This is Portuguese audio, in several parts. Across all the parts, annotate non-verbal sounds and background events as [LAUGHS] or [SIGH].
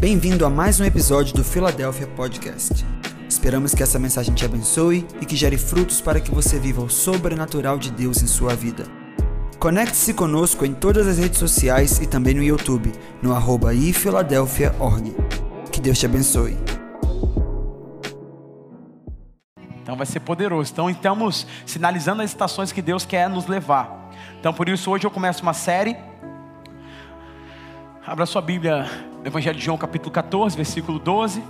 Bem-vindo a mais um episódio do Philadelphia Podcast. Esperamos que essa mensagem te abençoe e que gere frutos para que você viva o sobrenatural de Deus em sua vida. Conecte-se conosco em todas as redes sociais e também no YouTube, no arroba ifiladelphia.org. Que Deus te abençoe. Então vai ser poderoso. Então estamos sinalizando as estações que Deus quer nos levar. Então por isso hoje eu começo uma série. Abra sua Bíblia, Evangelho de João, capítulo 14, versículo 12.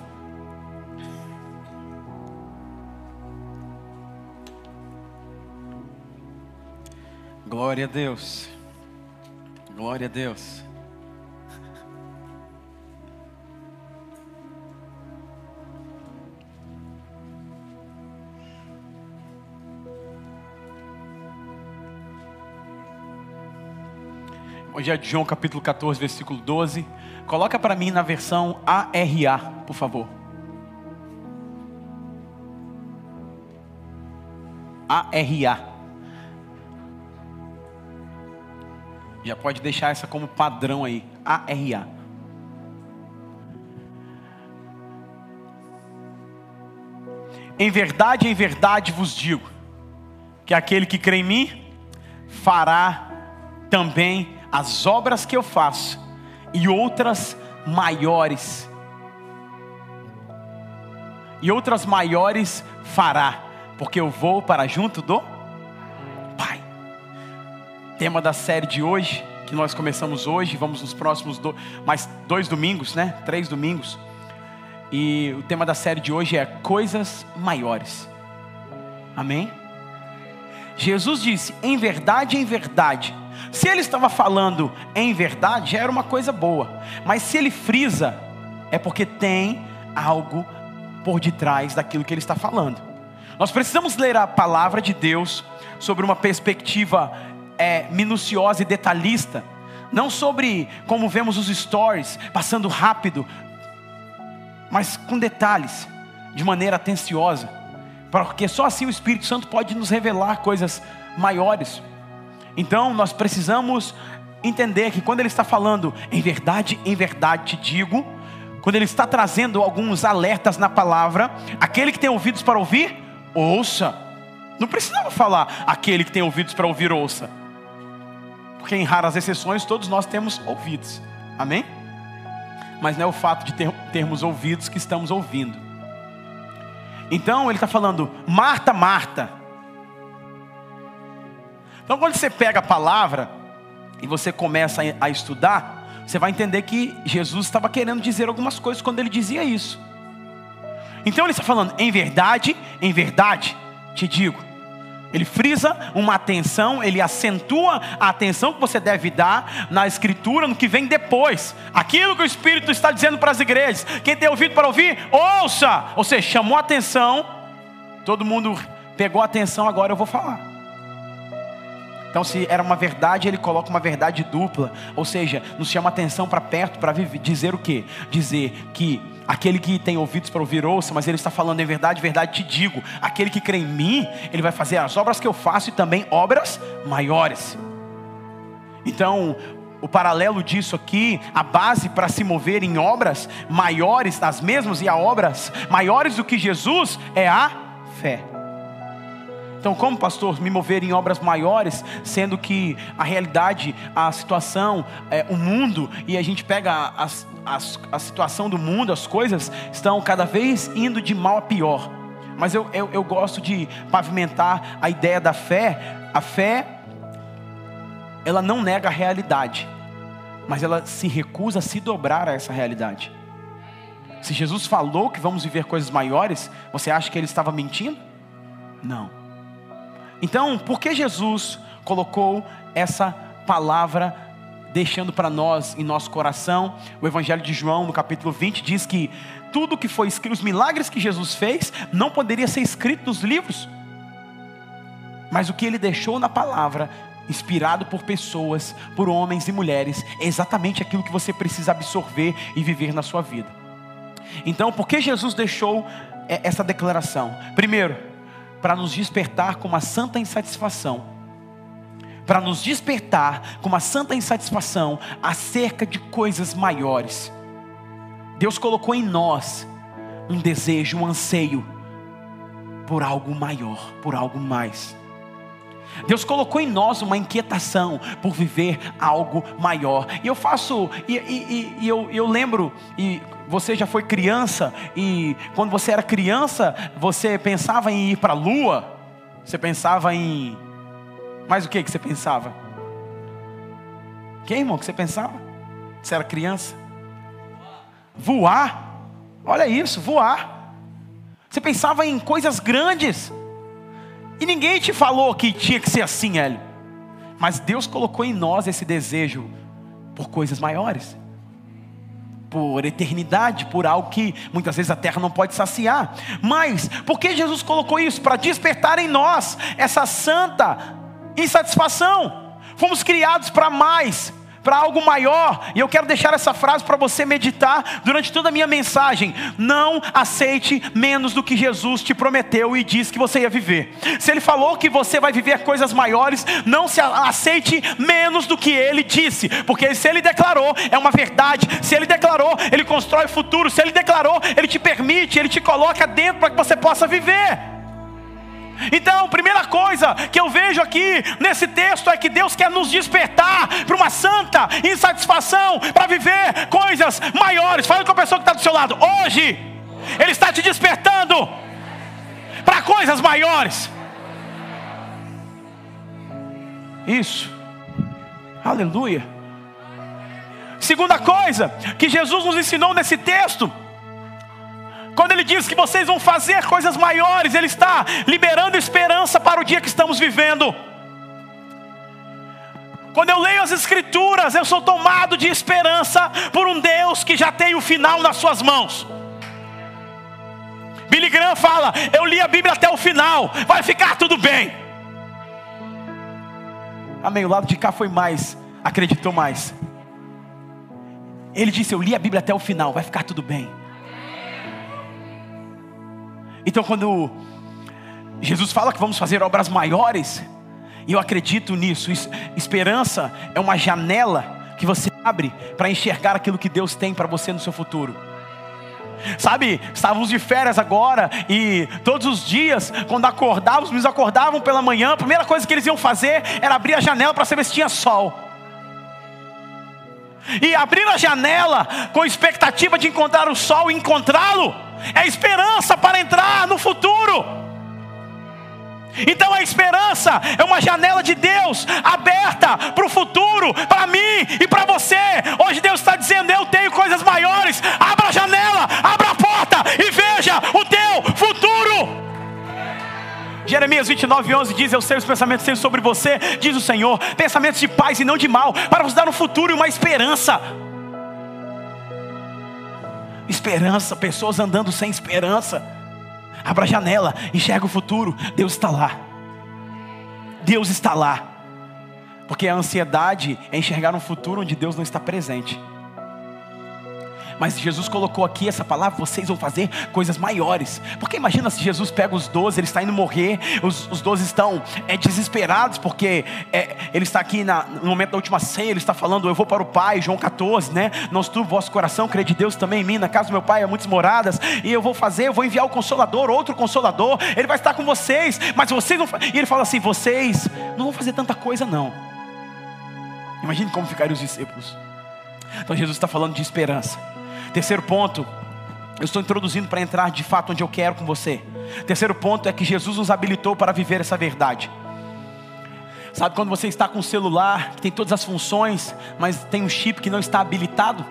Glória a Deus. Glória a Deus. Hoje é de João capítulo 14, versículo 12. Coloca para mim na versão ARA, por favor. ARA. Já pode deixar essa como padrão aí. ARA. Em verdade, em verdade vos digo, que aquele que crê em mim fará também as obras que eu faço e outras maiores. E outras maiores fará, porque eu vou para junto do Pai. Tema da série de hoje, que nós começamos hoje, vamos nos próximos do, mais dois domingos, né? Três domingos. E o tema da série de hoje é coisas maiores. Amém? Jesus disse: em verdade, em verdade se ele estava falando em verdade, já era uma coisa boa. Mas se ele frisa, é porque tem algo por detrás daquilo que ele está falando. Nós precisamos ler a palavra de Deus sobre uma perspectiva é, minuciosa e detalhista, não sobre como vemos os stories passando rápido, mas com detalhes, de maneira atenciosa, porque só assim o Espírito Santo pode nos revelar coisas maiores. Então nós precisamos entender que quando ele está falando, em verdade, em verdade te digo, quando ele está trazendo alguns alertas na palavra, aquele que tem ouvidos para ouvir, ouça. Não precisava falar aquele que tem ouvidos para ouvir, ouça. Porque em raras exceções todos nós temos ouvidos. Amém? Mas não é o fato de ter, termos ouvidos que estamos ouvindo. Então ele está falando, Marta, Marta então, quando você pega a palavra e você começa a estudar, você vai entender que Jesus estava querendo dizer algumas coisas quando ele dizia isso. Então, ele está falando, em verdade, em verdade, te digo. Ele frisa uma atenção, ele acentua a atenção que você deve dar na Escritura, no que vem depois. Aquilo que o Espírito está dizendo para as igrejas. Quem tem ouvido para ouvir, ouça. Ou seja, chamou a atenção, todo mundo pegou a atenção, agora eu vou falar. Então, se era uma verdade, ele coloca uma verdade dupla, ou seja, nos chama atenção para perto para dizer o quê? Dizer que aquele que tem ouvidos para ouvir ouça, mas ele está falando em verdade, verdade te digo, aquele que crê em mim, ele vai fazer as obras que eu faço e também obras maiores. Então, o paralelo disso aqui, a base para se mover em obras maiores, as mesmas e a obras maiores do que Jesus é a fé. Então, como pastor, me mover em obras maiores, sendo que a realidade, a situação, é, o mundo, e a gente pega as, a situação do mundo, as coisas estão cada vez indo de mal a pior. Mas eu, eu, eu gosto de pavimentar a ideia da fé. A fé, ela não nega a realidade, mas ela se recusa a se dobrar a essa realidade. Se Jesus falou que vamos viver coisas maiores, você acha que ele estava mentindo? Não. Então, por que Jesus colocou essa palavra deixando para nós em nosso coração? O Evangelho de João, no capítulo 20, diz que tudo que foi escrito, os milagres que Jesus fez, não poderia ser escrito nos livros. Mas o que ele deixou na palavra, inspirado por pessoas, por homens e mulheres, é exatamente aquilo que você precisa absorver e viver na sua vida. Então, por que Jesus deixou é, essa declaração? Primeiro, para nos despertar com uma santa insatisfação. Para nos despertar com uma santa insatisfação acerca de coisas maiores. Deus colocou em nós um desejo, um anseio por algo maior, por algo mais. Deus colocou em nós uma inquietação por viver algo maior. E eu faço, e, e, e eu, eu lembro, e você já foi criança, e quando você era criança, você pensava em ir para a lua, você pensava em. Mais o que que você pensava? Que irmão que você pensava? Você era criança? Voar. Olha isso, voar. Você pensava em coisas grandes. E ninguém te falou que tinha que ser assim, Hélio. Mas Deus colocou em nós esse desejo por coisas maiores. Por eternidade, por algo que muitas vezes a terra não pode saciar. Mas, por que Jesus colocou isso? Para despertar em nós essa santa insatisfação. Fomos criados para mais, para algo maior. E eu quero deixar essa frase para você meditar durante toda a minha mensagem. Não aceite menos do que Jesus te prometeu e disse que você ia viver. Se ele falou que você vai viver coisas maiores, não se aceite menos do que ele disse, porque se ele declarou, é uma verdade. Se ele declarou, ele constrói o futuro. Se ele declarou, ele te permite, ele te coloca dentro para que você possa viver. Então, primeira coisa que eu vejo aqui nesse texto é que Deus quer nos despertar para uma santa insatisfação, para viver coisas maiores. Fala com a pessoa que está do seu lado. Hoje, Ele está te despertando para coisas maiores. Isso. Aleluia. Segunda coisa que Jesus nos ensinou nesse texto quando ele diz que vocês vão fazer coisas maiores, ele está liberando esperança para o dia que estamos vivendo. Quando eu leio as Escrituras, eu sou tomado de esperança por um Deus que já tem o final nas suas mãos. Billy Graham fala: Eu li a Bíblia até o final, vai ficar tudo bem. Amém. O lado de cá foi mais, acreditou mais. Ele disse: Eu li a Bíblia até o final, vai ficar tudo bem. Então, quando Jesus fala que vamos fazer obras maiores, e eu acredito nisso, esperança é uma janela que você abre para enxergar aquilo que Deus tem para você no seu futuro. Sabe, estávamos de férias agora e todos os dias, quando acordávamos, nos acordavam pela manhã, a primeira coisa que eles iam fazer era abrir a janela para saber se tinha sol. E abrir a janela com expectativa de encontrar o sol e encontrá-lo, é esperança para entrar no futuro. Então a esperança é uma janela de Deus aberta para o futuro, para mim e para você. Hoje Deus está dizendo: Eu tenho coisas maiores. Abra a janela, abra a porta e veja o teu futuro. Jeremias 29, 11 diz: Eu sei os pensamentos que tenho sobre você, diz o Senhor, pensamentos de paz e não de mal, para vos dar um futuro e uma esperança esperança, pessoas andando sem esperança. Abra a janela, enxerga o futuro, Deus está lá. Deus está lá. Porque a ansiedade é enxergar um futuro onde Deus não está presente. Mas Jesus colocou aqui essa palavra: vocês vão fazer coisas maiores. Porque imagina se Jesus pega os doze, ele está indo morrer, os, os doze estão é, desesperados, porque é, ele está aqui na, no momento da última ceia, ele está falando: Eu vou para o Pai, João 14, né? Não estuve vosso coração, crê de Deus também em mim, na casa do meu Pai há muitas moradas, e eu vou fazer, eu vou enviar o Consolador, outro Consolador, ele vai estar com vocês, mas vocês não. E ele fala assim: vocês não vão fazer tanta coisa, não. Imagine como ficariam os discípulos. Então Jesus está falando de esperança. Terceiro ponto, eu estou introduzindo para entrar de fato onde eu quero com você. Terceiro ponto é que Jesus nos habilitou para viver essa verdade. Sabe quando você está com um celular que tem todas as funções, mas tem um chip que não está habilitado?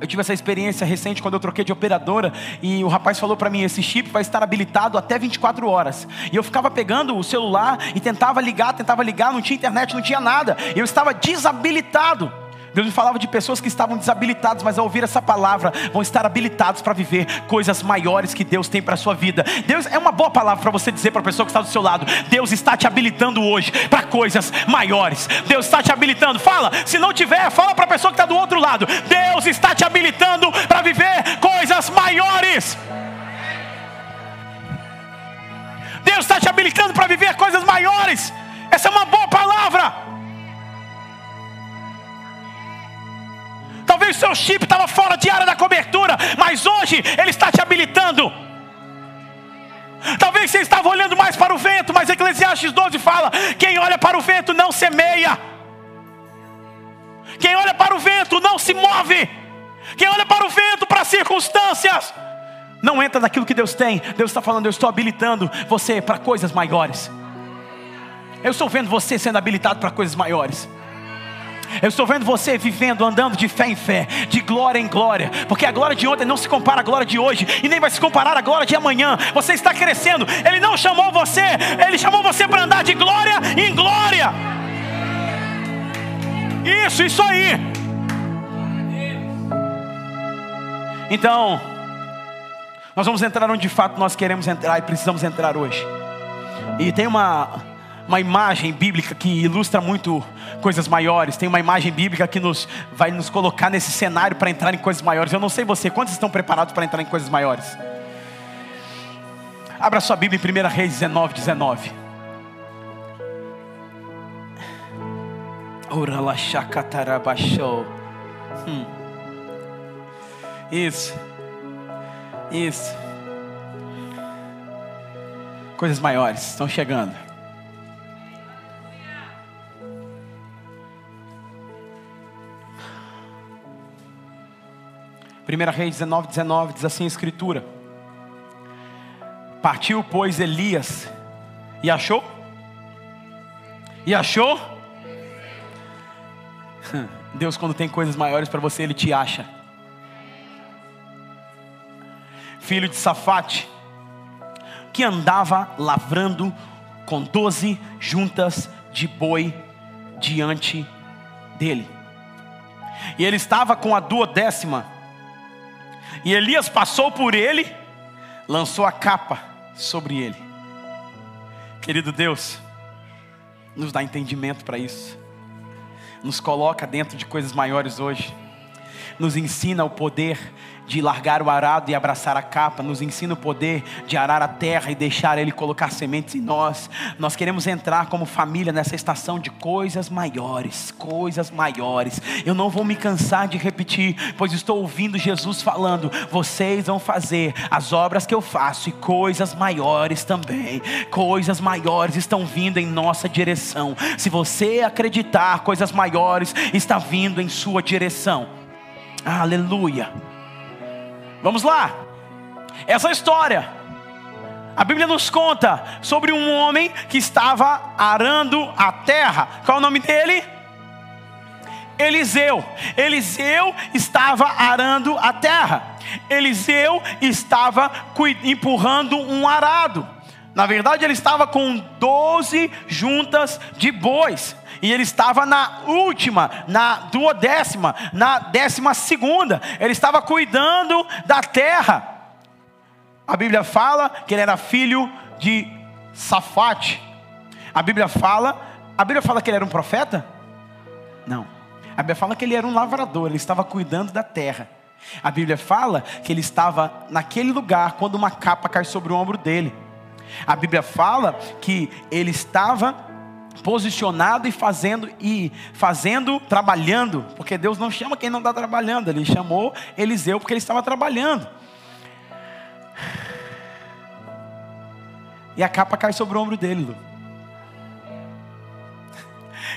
Eu tive essa experiência recente quando eu troquei de operadora e o rapaz falou para mim: esse chip vai estar habilitado até 24 horas. E eu ficava pegando o celular e tentava ligar, tentava ligar, não tinha internet, não tinha nada. Eu estava desabilitado. Deus me falava de pessoas que estavam desabilitadas, mas ao ouvir essa palavra, vão estar habilitados para viver coisas maiores que Deus tem para a sua vida. Deus é uma boa palavra para você dizer para a pessoa que está do seu lado: Deus está te habilitando hoje para coisas maiores. Deus está te habilitando. Fala, se não tiver, fala para a pessoa que está do outro lado: Deus está te habilitando para viver coisas maiores. Deus está te habilitando para viver coisas maiores. Essa é uma boa palavra. O seu chip estava fora de área da cobertura, mas hoje Ele está te habilitando. Talvez você estava olhando mais para o vento, mas Eclesiastes 12 fala: quem olha para o vento não semeia. Quem olha para o vento não se move. Quem olha para o vento, para as circunstâncias, não entra naquilo que Deus tem. Deus está falando, eu estou habilitando você para coisas maiores. Eu estou vendo você sendo habilitado para coisas maiores. Eu estou vendo você vivendo, andando de fé em fé, de glória em glória, porque a glória de ontem não se compara à glória de hoje, e nem vai se comparar à glória de amanhã. Você está crescendo, Ele não chamou você, Ele chamou você para andar de glória em glória. Isso, isso aí. Então, nós vamos entrar onde de fato nós queremos entrar e precisamos entrar hoje. E tem uma, uma imagem bíblica que ilustra muito coisas maiores. Tem uma imagem bíblica que nos vai nos colocar nesse cenário para entrar em coisas maiores. Eu não sei você, quantos estão preparados para entrar em coisas maiores? Abra sua Bíblia em 1 Reis 19, 19. Hum. Isso. Isso. Coisas maiores estão chegando. Primeira Reis 19, 19 diz assim a escritura. Partiu, pois, Elias e achou? E achou? [LAUGHS] Deus, quando tem coisas maiores para você, Ele te acha. Filho de Safate, que andava lavrando com doze juntas de boi diante dele. E ele estava com a duodécima. E Elias passou por ele, lançou a capa sobre ele. Querido Deus, nos dá entendimento para isso nos coloca dentro de coisas maiores hoje, nos ensina o poder de largar o arado e abraçar a capa, nos ensina o poder de arar a terra e deixar Ele colocar sementes em nós. Nós queremos entrar como família nessa estação de coisas maiores, coisas maiores. Eu não vou me cansar de repetir, pois estou ouvindo Jesus falando: vocês vão fazer as obras que eu faço e coisas maiores também. Coisas maiores estão vindo em nossa direção. Se você acreditar, coisas maiores estão vindo em sua direção. Aleluia. Vamos lá. Essa história, a Bíblia nos conta sobre um homem que estava arando a terra. Qual é o nome dele? Eliseu. Eliseu estava arando a terra. Eliseu estava empurrando um arado. Na verdade, ele estava com 12 juntas de bois. E ele estava na última, na duodécima, na décima segunda. Ele estava cuidando da terra. A Bíblia fala que ele era filho de Safate. A Bíblia fala, a Bíblia fala que ele era um profeta? Não. A Bíblia fala que ele era um lavrador, ele estava cuidando da terra. A Bíblia fala que ele estava naquele lugar quando uma capa cai sobre o ombro dele. A Bíblia fala que ele estava posicionado e fazendo e fazendo, trabalhando, porque Deus não chama quem não está trabalhando, Ele chamou Eliseu porque ele estava trabalhando. E a capa cai sobre o ombro dele, Lu. [LAUGHS]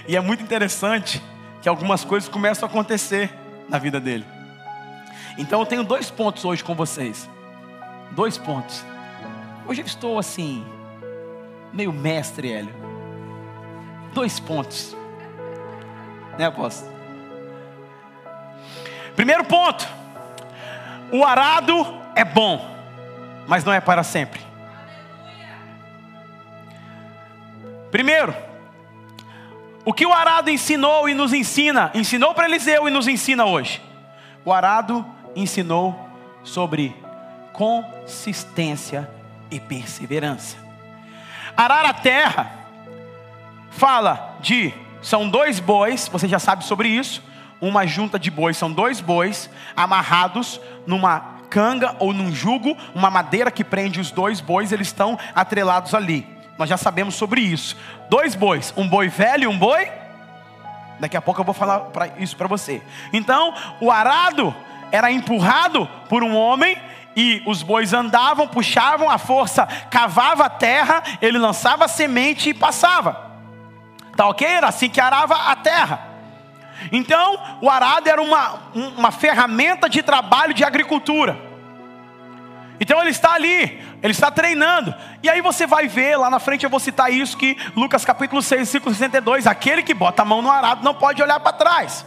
E é muito interessante que algumas coisas começam a acontecer na vida dele. Então eu tenho dois pontos hoje com vocês. Dois pontos. Hoje eu estou assim, meio mestre, Hélio dois pontos. Né, apóstolo? Primeiro ponto: o arado é bom, mas não é para sempre. Primeiro, o que o arado ensinou e nos ensina, ensinou para Eliseu e nos ensina hoje. O arado ensinou sobre consistência e perseverança. Arar a terra fala de são dois bois, você já sabe sobre isso. Uma junta de bois, são dois bois amarrados numa canga ou num jugo, uma madeira que prende os dois bois, eles estão atrelados ali. Nós já sabemos sobre isso. Dois bois, um boi velho e um boi Daqui a pouco eu vou falar pra, isso para você. Então, o arado era empurrado por um homem e os bois andavam, puxavam a força, cavava a terra, ele lançava a semente e passava. Tá ok? Era assim que arava a terra. Então, o arado era uma, uma ferramenta de trabalho de agricultura. Então ele está ali, ele está treinando. E aí você vai ver, lá na frente eu vou citar isso que Lucas capítulo 6, versículo 62, aquele que bota a mão no arado não pode olhar para trás.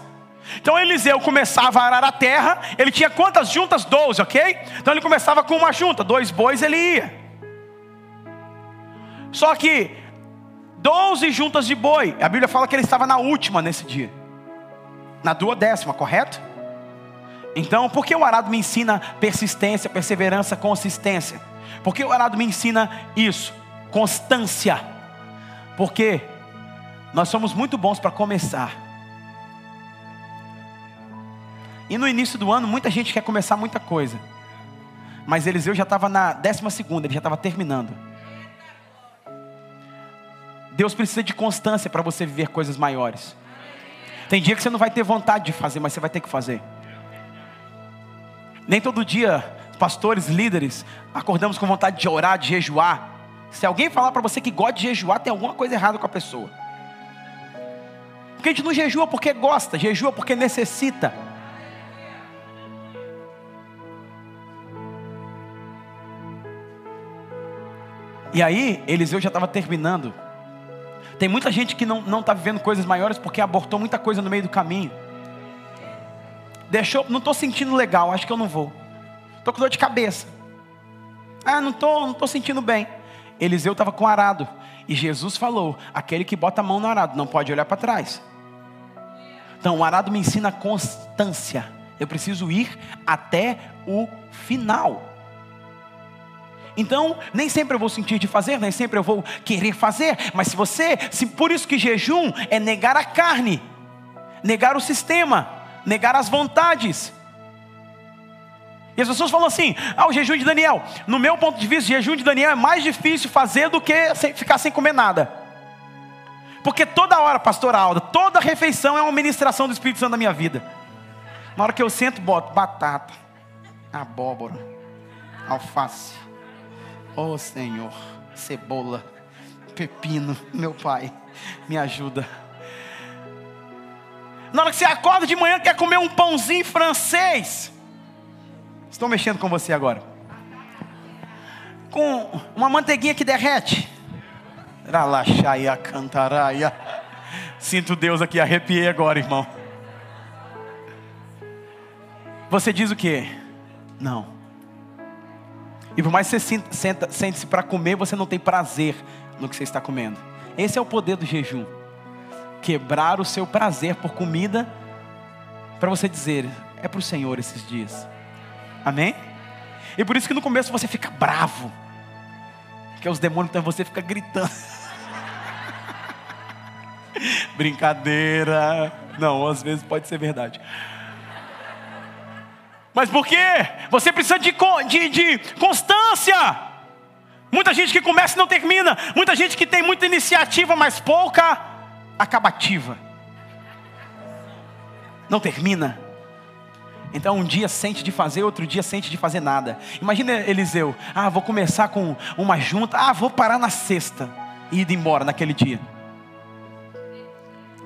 Então Eliseu começava a arar a terra, ele tinha quantas juntas? Doze, ok? Então ele começava com uma junta, dois bois ele ia. Só que doze juntas de boi, a Bíblia fala que ele estava na última nesse dia, na duodécima, correto? Então, por que o arado me ensina persistência, perseverança, consistência? Por que o arado me ensina isso? Constância. Porque nós somos muito bons para começar. E no início do ano, muita gente quer começar muita coisa. Mas Eliseu já estava na décima segunda, ele já estava terminando. Deus precisa de constância para você viver coisas maiores. Tem dia que você não vai ter vontade de fazer, mas você vai ter que fazer. Nem todo dia, pastores, líderes, acordamos com vontade de orar, de jejuar. Se alguém falar para você que gosta de jejuar, tem alguma coisa errada com a pessoa. Porque a gente não jejua porque gosta, jejua porque necessita. E aí, Eliseu já estava terminando. Tem muita gente que não está vivendo coisas maiores porque abortou muita coisa no meio do caminho. Deixou, não estou sentindo legal, acho que eu não vou. Estou com dor de cabeça. Ah, não estou não tô sentindo bem. Eliseu estava com arado. E Jesus falou: aquele que bota a mão no arado não pode olhar para trás. Então, o arado me ensina constância. Eu preciso ir até o final. Então, nem sempre eu vou sentir de fazer, nem sempre eu vou querer fazer, mas se você, se por isso que jejum é negar a carne, negar o sistema, negar as vontades. E as pessoas falam assim: ah, o jejum de Daniel. No meu ponto de vista, o jejum de Daniel é mais difícil fazer do que ficar sem comer nada. Porque toda hora, pastor Alda, toda refeição é uma ministração do Espírito Santo na minha vida. Na hora que eu sento, boto batata, abóbora, alface. Oh Senhor, cebola, pepino, meu Pai, me ajuda. Na hora que você acorda de manhã, quer comer um pãozinho francês. Estou mexendo com você agora. Com uma manteiguinha que derrete. Ralaxaia cantaraia. Sinto Deus aqui, arrepiei agora, irmão. Você diz o que? Não. E por mais que você sente-se para comer, você não tem prazer no que você está comendo. Esse é o poder do jejum quebrar o seu prazer por comida, para você dizer: é para o Senhor esses dias. Amém? E por isso que no começo você fica bravo, porque os demônios estão você fica gritando. [LAUGHS] Brincadeira. Não, às vezes pode ser verdade. Mas por quê? Você precisa de, de, de constância. Muita gente que começa e não termina. Muita gente que tem muita iniciativa, mas pouca acabativa. Não termina. Então um dia sente de fazer, outro dia sente de fazer nada. Imagina Eliseu, ah, vou começar com uma junta, ah, vou parar na sexta e ir embora naquele dia.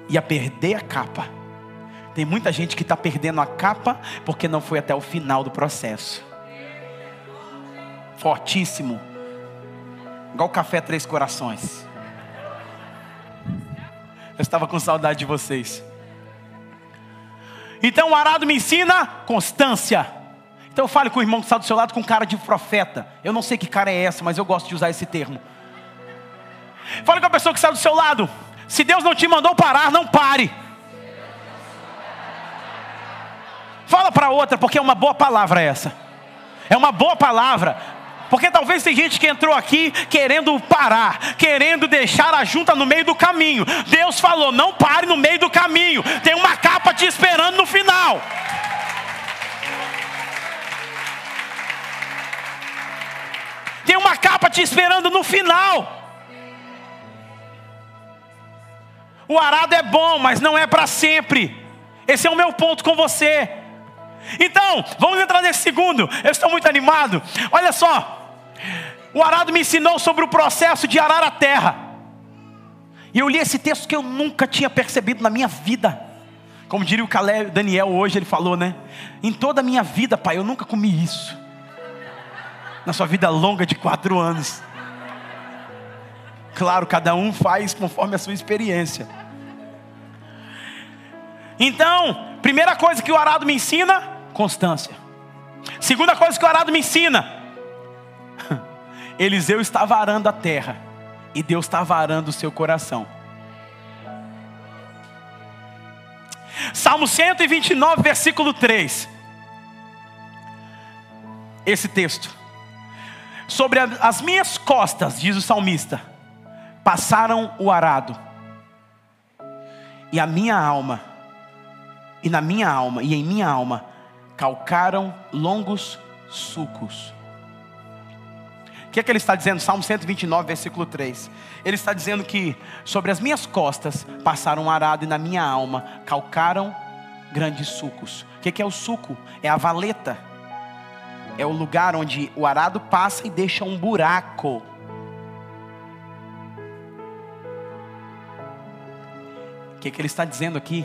Ia perder a capa. Tem muita gente que está perdendo a capa porque não foi até o final do processo. Fortíssimo. Igual café Três Corações. Eu estava com saudade de vocês. Então o arado me ensina constância. Então fale com o irmão que está do seu lado com cara de profeta. Eu não sei que cara é essa, mas eu gosto de usar esse termo. Fale com a pessoa que está do seu lado. Se Deus não te mandou parar, não pare. Fala para outra, porque é uma boa palavra essa. É uma boa palavra. Porque talvez tem gente que entrou aqui querendo parar, querendo deixar a junta no meio do caminho. Deus falou: não pare no meio do caminho, tem uma capa te esperando no final. Tem uma capa te esperando no final. O arado é bom, mas não é para sempre. Esse é o meu ponto com você. Então, vamos entrar nesse segundo. Eu estou muito animado. Olha só. O arado me ensinou sobre o processo de arar a terra. E eu li esse texto que eu nunca tinha percebido na minha vida. Como diria o Caleb Daniel hoje, ele falou, né? Em toda a minha vida, pai, eu nunca comi isso. Na sua vida longa de quatro anos. Claro, cada um faz conforme a sua experiência. Então, primeira coisa que o arado me ensina, constância. Segunda coisa que o arado me ensina, [LAUGHS] Eliseu estava arando a terra e Deus estava arando o seu coração. Salmo 129, versículo 3. Esse texto. Sobre as minhas costas, diz o salmista, passaram o arado, e a minha alma, e na minha alma, e em minha alma, calcaram longos sucos. O que é que ele está dizendo? Salmo 129, versículo 3. Ele está dizendo que sobre as minhas costas passaram um arado e na minha alma calcaram grandes sucos. O que é, que é o suco? É a valeta. É o lugar onde o arado passa e deixa um buraco. O que é que ele está dizendo aqui?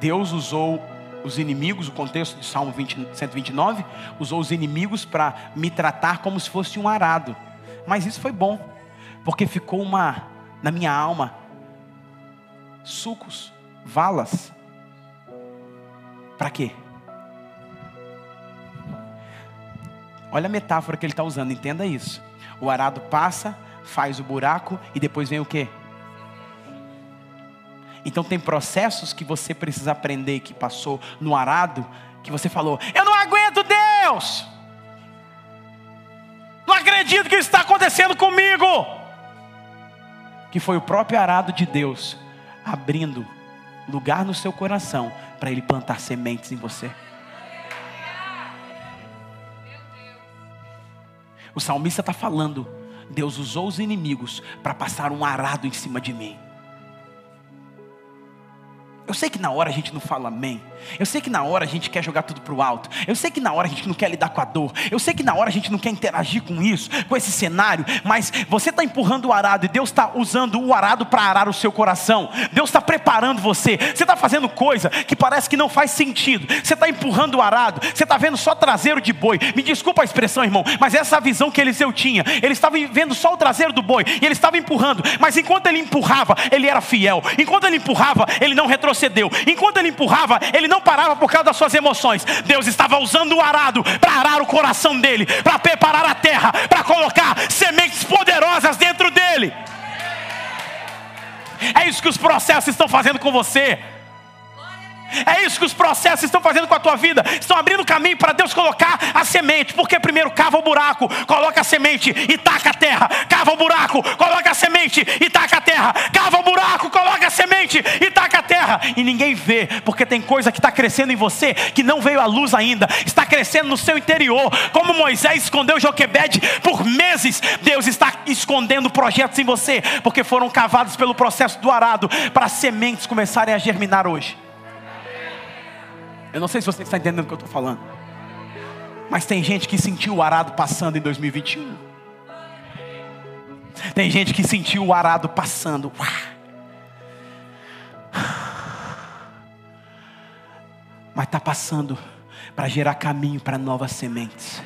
Deus usou os inimigos, o contexto de Salmo 20, 129, usou os inimigos para me tratar como se fosse um arado. Mas isso foi bom, porque ficou uma na minha alma sucos, valas. Para quê? Olha a metáfora que ele está usando, entenda isso. O arado passa, faz o buraco e depois vem o quê? Então tem processos que você precisa aprender que passou no arado, que você falou: "Eu não aguento Deus! Não acredito que isso está acontecendo comigo!" Que foi o próprio arado de Deus abrindo lugar no seu coração para ele plantar sementes em você. O salmista está falando: Deus usou os inimigos para passar um arado em cima de mim. Eu sei que na hora a gente não fala amém. Eu sei que na hora a gente quer jogar tudo para o alto. Eu sei que na hora a gente não quer lidar com a dor. Eu sei que na hora a gente não quer interagir com isso, com esse cenário. Mas você está empurrando o arado e Deus está usando o arado para arar o seu coração. Deus está preparando você. Você está fazendo coisa que parece que não faz sentido. Você está empurrando o arado. Você está vendo só traseiro de boi. Me desculpa a expressão, irmão, mas essa visão que Eliseu tinha. Ele estava vendo só o traseiro do boi e ele estava empurrando. Mas enquanto ele empurrava, ele era fiel. Enquanto ele empurrava, ele não retrocedeu retrocedeu. Enquanto ele empurrava, ele não parava por causa das suas emoções. Deus estava usando o arado para arar o coração dele, para preparar a terra, para colocar sementes poderosas dentro dele. É isso que os processos estão fazendo com você. É isso que os processos estão fazendo com a tua vida. Estão abrindo caminho para Deus colocar a semente. Porque primeiro cava o buraco, coloca a semente e taca a terra. Cava o buraco, coloca a semente e taca a terra. Cava o buraco, coloca a semente e taca a terra. E ninguém vê, porque tem coisa que está crescendo em você que não veio à luz ainda. Está crescendo no seu interior. Como Moisés escondeu Joquebede por meses, Deus está escondendo projetos em você, porque foram cavados pelo processo do arado para sementes começarem a germinar hoje. Eu não sei se você está entendendo o que eu estou falando. Mas tem gente que sentiu o arado passando em 2021. Tem gente que sentiu o arado passando. Mas está passando para gerar caminho para novas sementes.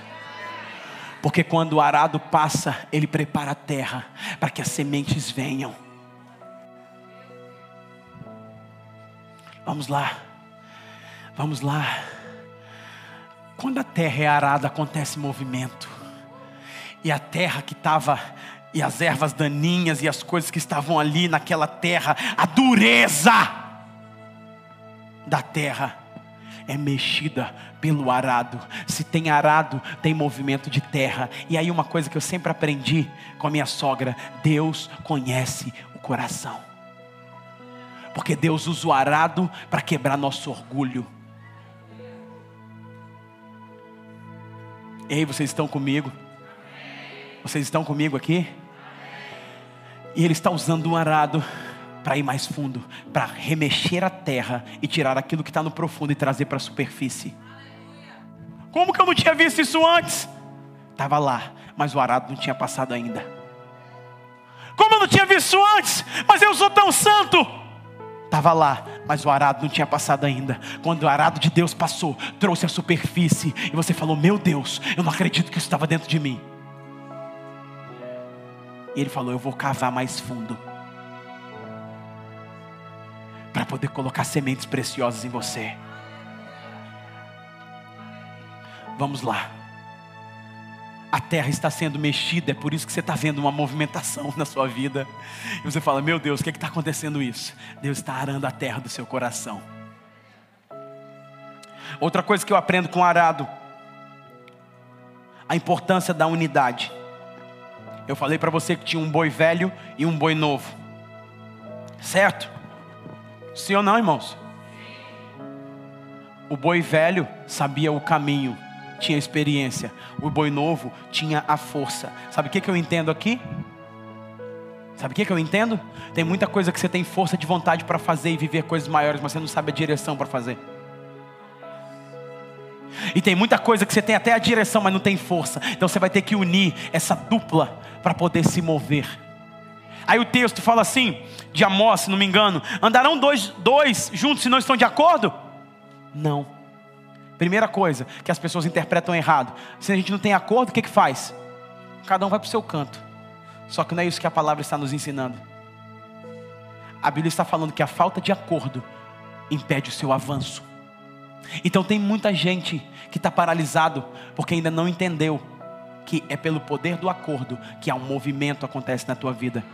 Porque quando o arado passa, ele prepara a terra para que as sementes venham. Vamos lá. Vamos lá. Quando a terra é arada, acontece movimento. E a terra que estava, e as ervas daninhas, e as coisas que estavam ali naquela terra, a dureza da terra é mexida pelo arado. Se tem arado, tem movimento de terra. E aí, uma coisa que eu sempre aprendi com a minha sogra: Deus conhece o coração. Porque Deus usa o arado para quebrar nosso orgulho. Ei, vocês estão comigo? Vocês estão comigo aqui? E Ele está usando um arado para ir mais fundo, para remexer a terra e tirar aquilo que está no profundo e trazer para a superfície. Como que eu não tinha visto isso antes? Estava lá, mas o arado não tinha passado ainda. Como eu não tinha visto antes, mas eu sou tão santo. Estava lá, mas o arado não tinha passado ainda. Quando o arado de Deus passou, trouxe a superfície, e você falou: Meu Deus, eu não acredito que isso estava dentro de mim. E ele falou: Eu vou cavar mais fundo para poder colocar sementes preciosas em você. Vamos lá. A terra está sendo mexida, é por isso que você está vendo uma movimentação na sua vida. E você fala: Meu Deus, o que é está acontecendo isso? Deus está arando a terra do seu coração. Outra coisa que eu aprendo com arado, a importância da unidade. Eu falei para você que tinha um boi velho e um boi novo, certo? Sim ou não, irmãos? O boi velho sabia o caminho, tinha experiência. O boi novo tinha a força. Sabe o que, que eu entendo aqui? Sabe o que, que eu entendo? Tem muita coisa que você tem força de vontade para fazer e viver coisas maiores, mas você não sabe a direção para fazer. E tem muita coisa que você tem até a direção, mas não tem força. Então você vai ter que unir essa dupla para poder se mover. Aí o texto fala assim, de Amós, se não me engano: andarão dois, dois juntos se não estão de acordo? Não. Primeira coisa que as pessoas interpretam errado: se a gente não tem acordo, o que, que faz? Cada um vai para o seu canto. Só que não é isso que a palavra está nos ensinando. A Bíblia está falando que a falta de acordo impede o seu avanço. Então tem muita gente que está paralisado porque ainda não entendeu que é pelo poder do acordo que há um movimento acontece na tua vida.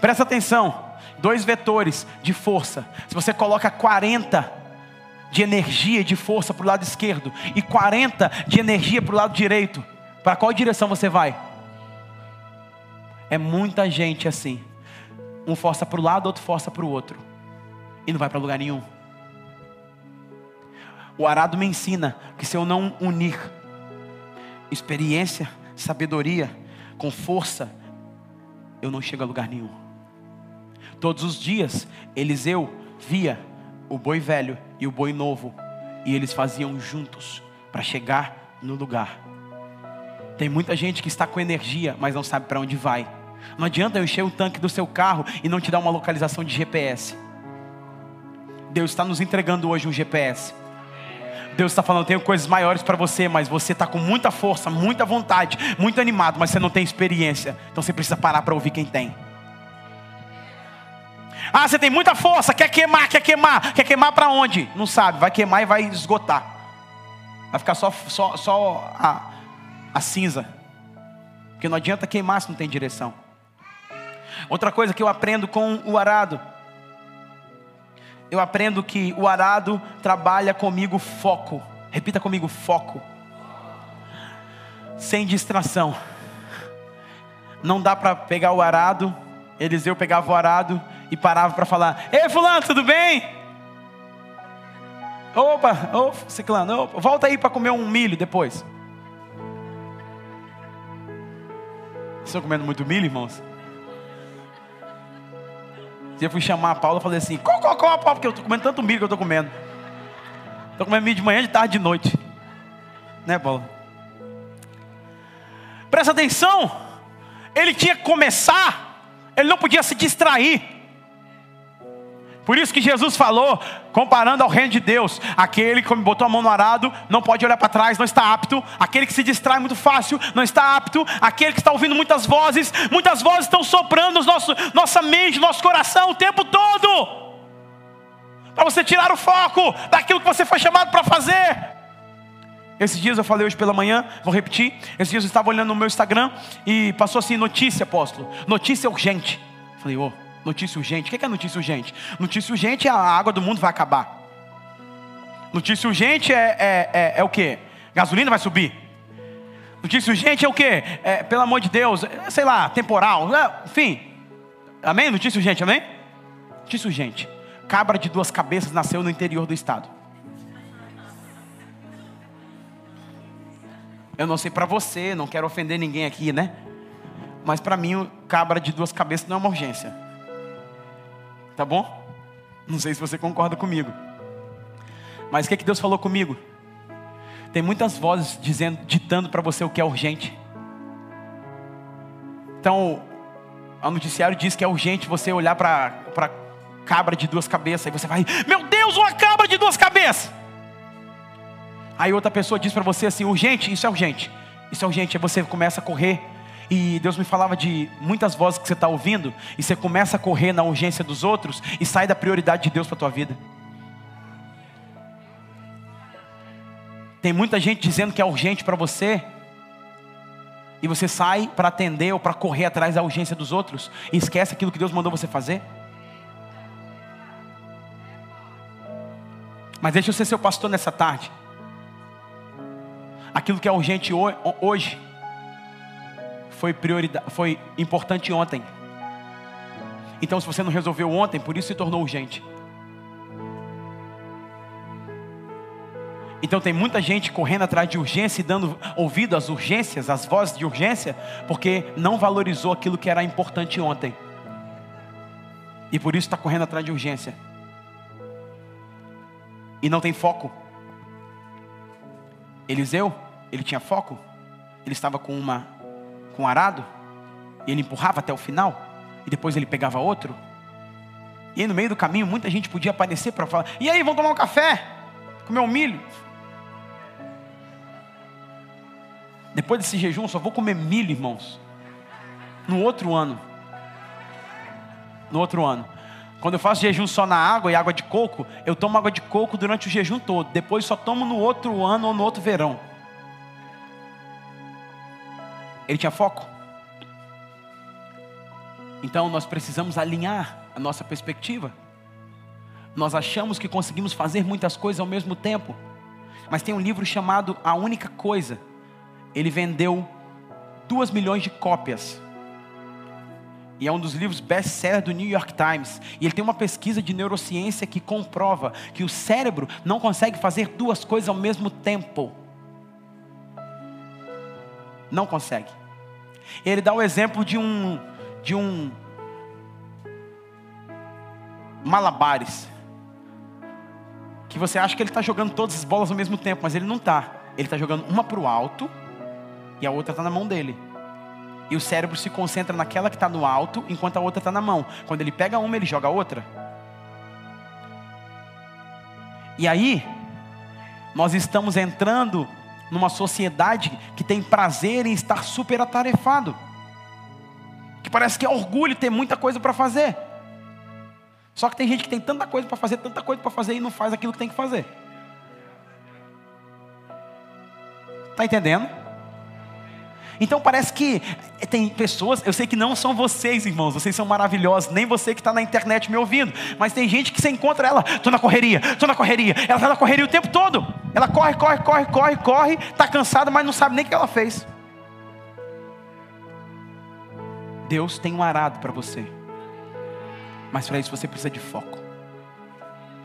Presta atenção, dois vetores de força. Se você coloca 40 de energia e de força para o lado esquerdo e 40 de energia para o lado direito, para qual direção você vai? É muita gente assim. Um força para o lado, outro força para o outro. E não vai para lugar nenhum. O arado me ensina que se eu não unir experiência, sabedoria com força, eu não chego a lugar nenhum. Todos os dias, Eliseu via o boi velho e o boi novo, e eles faziam juntos para chegar no lugar. Tem muita gente que está com energia, mas não sabe para onde vai. Não adianta eu encher o tanque do seu carro e não te dar uma localização de GPS. Deus está nos entregando hoje um GPS. Deus está falando, tenho coisas maiores para você, mas você está com muita força, muita vontade, muito animado, mas você não tem experiência. Então você precisa parar para ouvir quem tem. Ah, você tem muita força, quer queimar, quer queimar. Quer queimar para onde? Não sabe, vai queimar e vai esgotar. Vai ficar só, só, só a, a cinza. Porque não adianta queimar se não tem direção. Outra coisa que eu aprendo com o arado. Eu aprendo que o arado trabalha comigo foco. Repita comigo, foco. Sem distração. Não dá para pegar o arado. Eliseu pegava o arado e parava para falar: Ei, Fulano, tudo bem? Opa, opa, Ciclano, opa, volta aí para comer um milho depois. Estão comendo muito milho, irmãos? Eu fui chamar a Paula e falei assim: Qual, qual, qual, porque eu estou comendo tanto milho que eu estou comendo. Estou comendo milho de manhã, de tarde, de noite. Né, Paula? Presta atenção. Ele tinha que começar, ele não podia se distrair. Por isso que Jesus falou, comparando ao reino de Deus, aquele que botou a mão no arado não pode olhar para trás, não está apto. Aquele que se distrai muito fácil não está apto. Aquele que está ouvindo muitas vozes, muitas vozes estão soprando nos nosso, nossa mente, nosso coração o tempo todo. Para você tirar o foco daquilo que você foi chamado para fazer. Esses dias eu falei hoje pela manhã, vou repetir. Esses dias eu estava olhando no meu Instagram e passou assim: notícia, apóstolo, notícia urgente. Falei, ô. Oh, Notícia urgente. O que é notícia urgente? Notícia urgente é a água do mundo vai acabar. Notícia urgente é, é, é, é o que? Gasolina vai subir. Notícia urgente é o que? É, pelo amor de Deus, é, sei lá, temporal, é, enfim. Amém? Notícia urgente, amém? Notícia urgente. Cabra de duas cabeças nasceu no interior do estado. Eu não sei para você, não quero ofender ninguém aqui, né? Mas para mim, cabra de duas cabeças não é uma urgência. Tá bom? Não sei se você concorda comigo. Mas o que, é que Deus falou comigo? Tem muitas vozes dizendo, ditando para você o que é urgente. Então, o noticiário diz que é urgente você olhar para cabra de duas cabeças e você vai, meu Deus, uma cabra de duas cabeças. Aí outra pessoa diz para você assim, urgente, isso é urgente. Isso é urgente. Aí você começa a correr e Deus me falava de muitas vozes que você está ouvindo, e você começa a correr na urgência dos outros e sai da prioridade de Deus para a tua vida. Tem muita gente dizendo que é urgente para você, e você sai para atender ou para correr atrás da urgência dos outros e esquece aquilo que Deus mandou você fazer. Mas deixa eu ser seu pastor nessa tarde. Aquilo que é urgente hoje foi prioridade, foi importante ontem. Então, se você não resolveu ontem, por isso se tornou urgente. Então tem muita gente correndo atrás de urgência e dando ouvido às urgências, às vozes de urgência, porque não valorizou aquilo que era importante ontem. E por isso está correndo atrás de urgência. E não tem foco. Eliseu, ele tinha foco. Ele estava com uma com arado, e ele empurrava até o final, e depois ele pegava outro. E aí no meio do caminho muita gente podia aparecer para falar: "E aí, vamos tomar um café? Comer um milho?" Depois desse jejum, só vou comer milho, irmãos. No outro ano. No outro ano. Quando eu faço jejum só na água e água de coco, eu tomo água de coco durante o jejum todo. Depois só tomo no outro ano ou no outro verão. Ele tinha foco. Então nós precisamos alinhar a nossa perspectiva. Nós achamos que conseguimos fazer muitas coisas ao mesmo tempo, mas tem um livro chamado A Única Coisa. Ele vendeu duas milhões de cópias. E é um dos livros best-seller do New York Times. E ele tem uma pesquisa de neurociência que comprova que o cérebro não consegue fazer duas coisas ao mesmo tempo. Não consegue. Ele dá o exemplo de um de um malabares. Que você acha que ele está jogando todas as bolas ao mesmo tempo, mas ele não está. Ele está jogando uma para o alto e a outra está na mão dele. E o cérebro se concentra naquela que está no alto, enquanto a outra está na mão. Quando ele pega uma, ele joga a outra. E aí, nós estamos entrando numa sociedade que tem prazer em estar super atarefado. Que parece que é orgulho ter muita coisa para fazer. Só que tem gente que tem tanta coisa para fazer, tanta coisa para fazer e não faz aquilo que tem que fazer. Está entendendo? Então parece que tem pessoas, eu sei que não são vocês, irmãos, vocês são maravilhosos, nem você que está na internet me ouvindo, mas tem gente que você encontra ela, estou na correria, estou na correria, ela está na correria o tempo todo. Ela corre, corre, corre, corre, corre, está cansada, mas não sabe nem o que ela fez. Deus tem um arado para você, mas para isso você precisa de foco.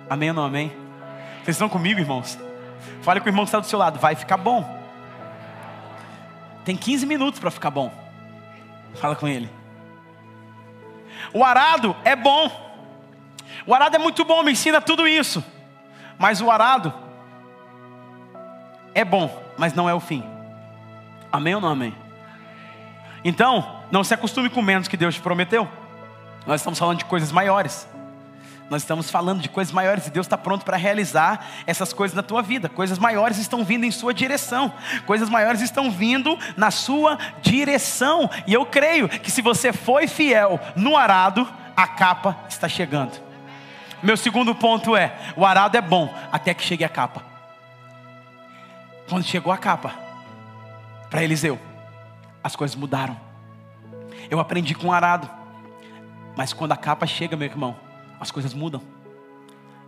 Amém ou não amém? Vocês estão comigo, irmãos? Fale com o irmão que está do seu lado, vai ficar bom. Tem 15 minutos para ficar bom. Fala com ele. O arado é bom. O arado é muito bom, me ensina tudo isso. Mas o arado é bom, mas não é o fim. Amém ou não amém? Então, não se acostume com menos que Deus te prometeu. Nós estamos falando de coisas maiores. Nós estamos falando de coisas maiores e Deus está pronto para realizar essas coisas na tua vida. Coisas maiores estão vindo em sua direção. Coisas maiores estão vindo na sua direção. E eu creio que se você foi fiel no arado, a capa está chegando. Meu segundo ponto é: o arado é bom até que chegue a capa. Quando chegou a capa para Eliseu, as coisas mudaram. Eu aprendi com o arado. Mas quando a capa chega, meu irmão, as coisas mudam.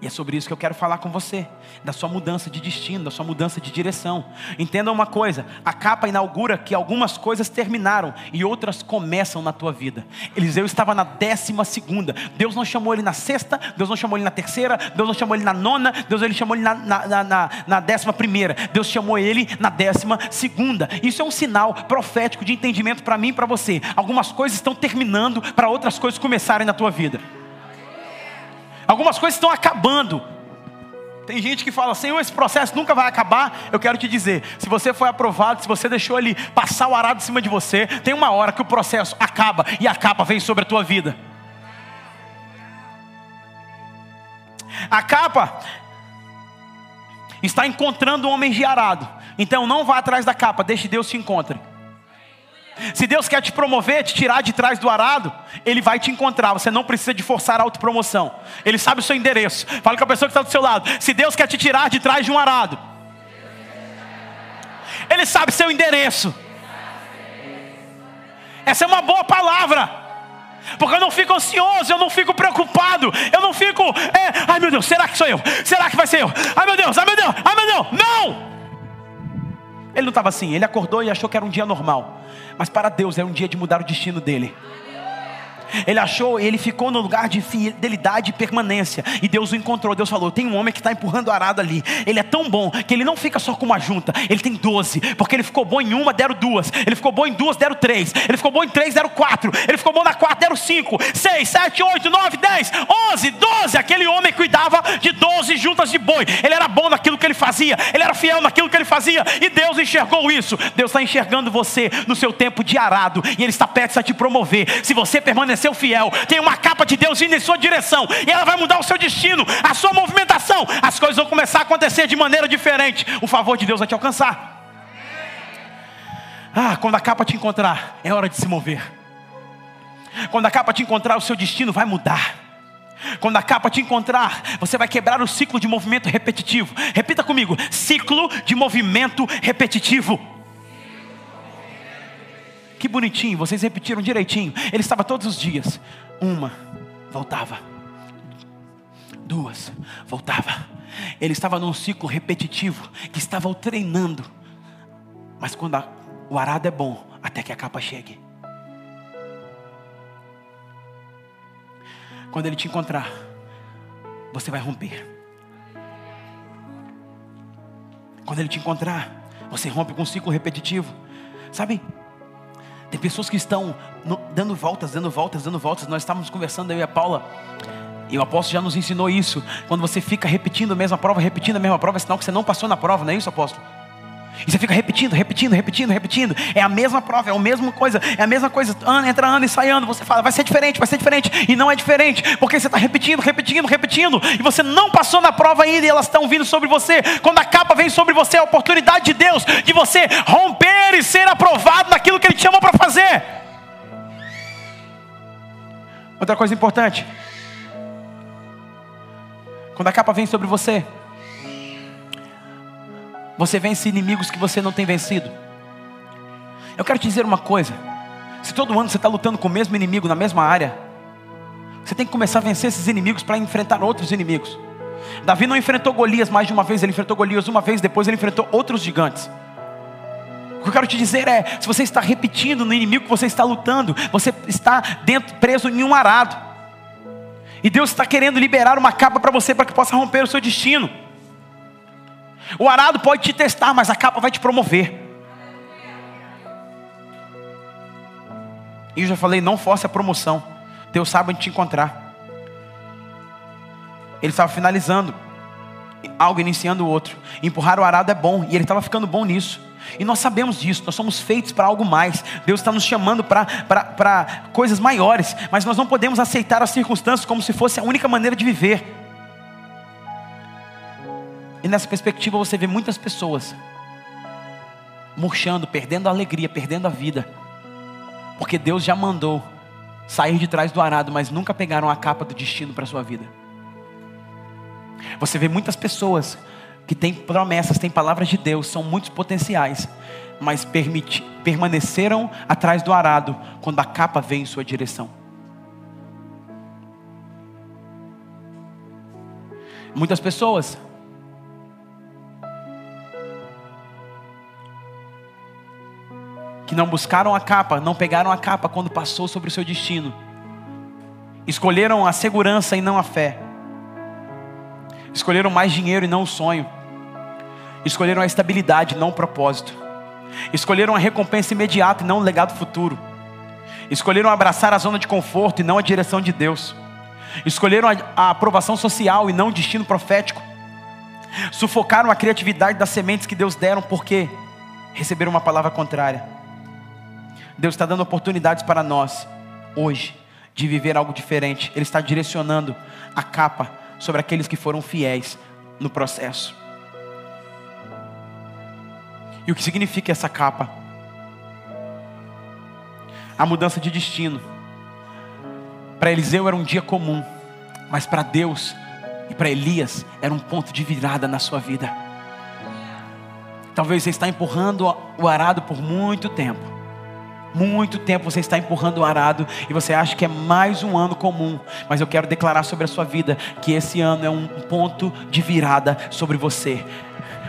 E é sobre isso que eu quero falar com você, da sua mudança de destino, da sua mudança de direção. Entenda uma coisa: a capa inaugura que algumas coisas terminaram e outras começam na tua vida. Eliseu estava na décima segunda. Deus não chamou ele na sexta, Deus não chamou ele na terceira, Deus não chamou ele na nona, Deus ele chamou ele na, na, na, na décima primeira. Deus chamou ele na décima segunda. Isso é um sinal profético de entendimento para mim e para você. Algumas coisas estão terminando para outras coisas começarem na tua vida. Algumas coisas estão acabando. Tem gente que fala, Senhor, esse processo nunca vai acabar. Eu quero te dizer, se você foi aprovado, se você deixou ele passar o arado em cima de você, tem uma hora que o processo acaba e a capa vem sobre a tua vida. A capa está encontrando um homem de arado. Então não vá atrás da capa, deixe Deus te encontre. Se Deus quer te promover, te tirar de trás do arado, Ele vai te encontrar. Você não precisa de forçar a autopromoção. Ele sabe o seu endereço. Fala com a pessoa que está do seu lado. Se Deus quer te tirar de trás de um arado, Ele sabe seu endereço. Essa é uma boa palavra. Porque eu não fico ansioso, eu não fico preocupado, eu não fico, é, ai meu Deus, será que sou eu? Será que vai ser eu? Ai meu Deus, ai meu Deus, ai meu Deus, não! Ele não estava assim, ele acordou e achou que era um dia normal, mas para Deus era um dia de mudar o destino dele. Ele achou, ele ficou no lugar de fidelidade e permanência. E Deus o encontrou. Deus falou: tem um homem que está empurrando o arado ali. Ele é tão bom que ele não fica só com uma junta, ele tem doze. Porque ele ficou bom em uma, deram duas. Ele ficou bom em duas, deram três. Ele ficou bom em três, deram quatro. Ele ficou bom na quatro, deram cinco, seis, sete, oito, nove, dez, onze, doze. Aquele homem cuidava de doze juntas de boi. Ele era bom naquilo que ele fazia. Ele era fiel naquilo que ele fazia. E Deus enxergou isso. Deus está enxergando você no seu tempo de arado. E Ele está perto de te promover. Se você permanecer permaneceu fiel, tem uma capa de Deus indo em sua direção, e ela vai mudar o seu destino, a sua movimentação, as coisas vão começar a acontecer de maneira diferente, o favor de Deus vai te alcançar. Ah, quando a capa te encontrar, é hora de se mover. Quando a capa te encontrar, o seu destino vai mudar. Quando a capa te encontrar, você vai quebrar o ciclo de movimento repetitivo. Repita comigo: ciclo de movimento repetitivo. Que bonitinho, vocês repetiram direitinho. Ele estava todos os dias. Uma, voltava. Duas, voltava. Ele estava num ciclo repetitivo que estava o treinando. Mas quando a, o arado é bom, até que a capa chegue. Quando ele te encontrar, você vai romper. Quando ele te encontrar, você rompe com um ciclo repetitivo. Sabe? Tem pessoas que estão no, dando voltas, dando voltas, dando voltas. Nós estávamos conversando, eu e a Paula, e o apóstolo já nos ensinou isso. Quando você fica repetindo a mesma prova, repetindo a mesma prova, é sinal que você não passou na prova, não é isso, apóstolo? E você fica repetindo, repetindo, repetindo, repetindo. É a mesma prova, é a mesma coisa, é a mesma coisa. Ano, entra ano e sai ano. Você fala, vai ser diferente, vai ser diferente. E não é diferente, porque você está repetindo, repetindo, repetindo. E você não passou na prova ainda e elas estão vindo sobre você. Quando a capa vem sobre você, é a oportunidade de Deus de você romper e ser aprovado naquilo que Ele te chamou para fazer. Outra coisa importante. Quando a capa vem sobre você, você vence inimigos que você não tem vencido. Eu quero te dizer uma coisa: se todo ano você está lutando com o mesmo inimigo na mesma área, você tem que começar a vencer esses inimigos para enfrentar outros inimigos. Davi não enfrentou Golias mais de uma vez, ele enfrentou Golias uma vez, depois ele enfrentou outros gigantes. O que eu quero te dizer é: se você está repetindo no inimigo que você está lutando, você está dentro, preso em um arado. E Deus está querendo liberar uma capa para você para que possa romper o seu destino. O arado pode te testar, mas a capa vai te promover. E eu já falei, não force a promoção. Deus sabe onde te encontrar. Ele estava finalizando algo, iniciando o outro. Empurrar o arado é bom, e ele estava ficando bom nisso. E nós sabemos disso, nós somos feitos para algo mais. Deus está nos chamando para coisas maiores, mas nós não podemos aceitar as circunstâncias como se fosse a única maneira de viver. E nessa perspectiva você vê muitas pessoas murchando, perdendo a alegria, perdendo a vida. Porque Deus já mandou sair de trás do arado, mas nunca pegaram a capa do destino para sua vida. Você vê muitas pessoas que têm promessas, têm palavras de Deus, são muitos potenciais, mas permaneceram atrás do arado quando a capa veio em sua direção. Muitas pessoas que não buscaram a capa, não pegaram a capa quando passou sobre o seu destino. Escolheram a segurança e não a fé. Escolheram mais dinheiro e não o sonho. Escolheram a estabilidade, não o propósito. Escolheram a recompensa imediata e não o legado futuro. Escolheram abraçar a zona de conforto e não a direção de Deus. escolheram a, aprovação social e não o destino profético, sufocaram a criatividade das sementes que Deus deram porque receberam uma palavra contrária. Deus está dando oportunidades para nós, hoje, de viver algo diferente. Ele está direcionando a capa sobre aqueles que foram fiéis no processo. E o que significa essa capa? A mudança de destino. Para Eliseu era um dia comum, mas para Deus e para Elias era um ponto de virada na sua vida. Talvez você está empurrando o arado por muito tempo. Muito tempo você está empurrando o arado e você acha que é mais um ano comum, mas eu quero declarar sobre a sua vida que esse ano é um ponto de virada sobre você.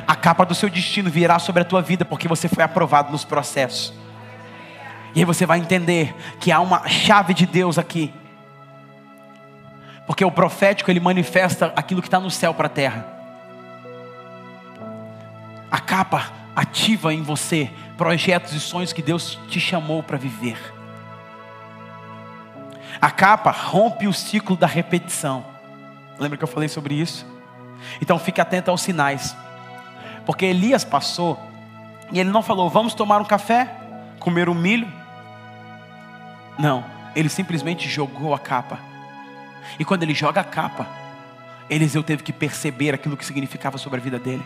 A capa do seu destino virá sobre a tua vida porque você foi aprovado nos processos. E aí você vai entender que há uma chave de Deus aqui porque o profético ele manifesta aquilo que está no céu para a terra. A capa ativa em você projetos e sonhos que Deus te chamou para viver. A capa rompe o ciclo da repetição. Lembra que eu falei sobre isso? Então fique atento aos sinais. Porque Elias passou e ele não falou, vamos tomar um café, comer um milho. Não, ele simplesmente jogou a capa e quando ele joga a capa, Eliseu teve que perceber aquilo que significava sobre a vida dele.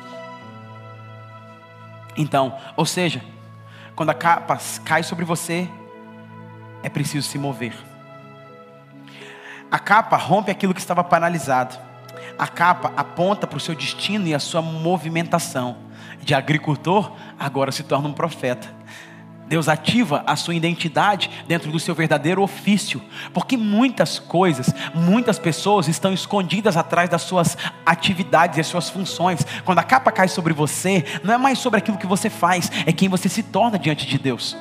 Então, ou seja, quando a capa cai sobre você, é preciso se mover. A capa rompe aquilo que estava paralisado. A capa aponta para o seu destino e a sua movimentação. De agricultor, agora se torna um profeta. Deus ativa a sua identidade dentro do seu verdadeiro ofício, porque muitas coisas, muitas pessoas estão escondidas atrás das suas atividades e as suas funções. Quando a capa cai sobre você, não é mais sobre aquilo que você faz, é quem você se torna diante de Deus.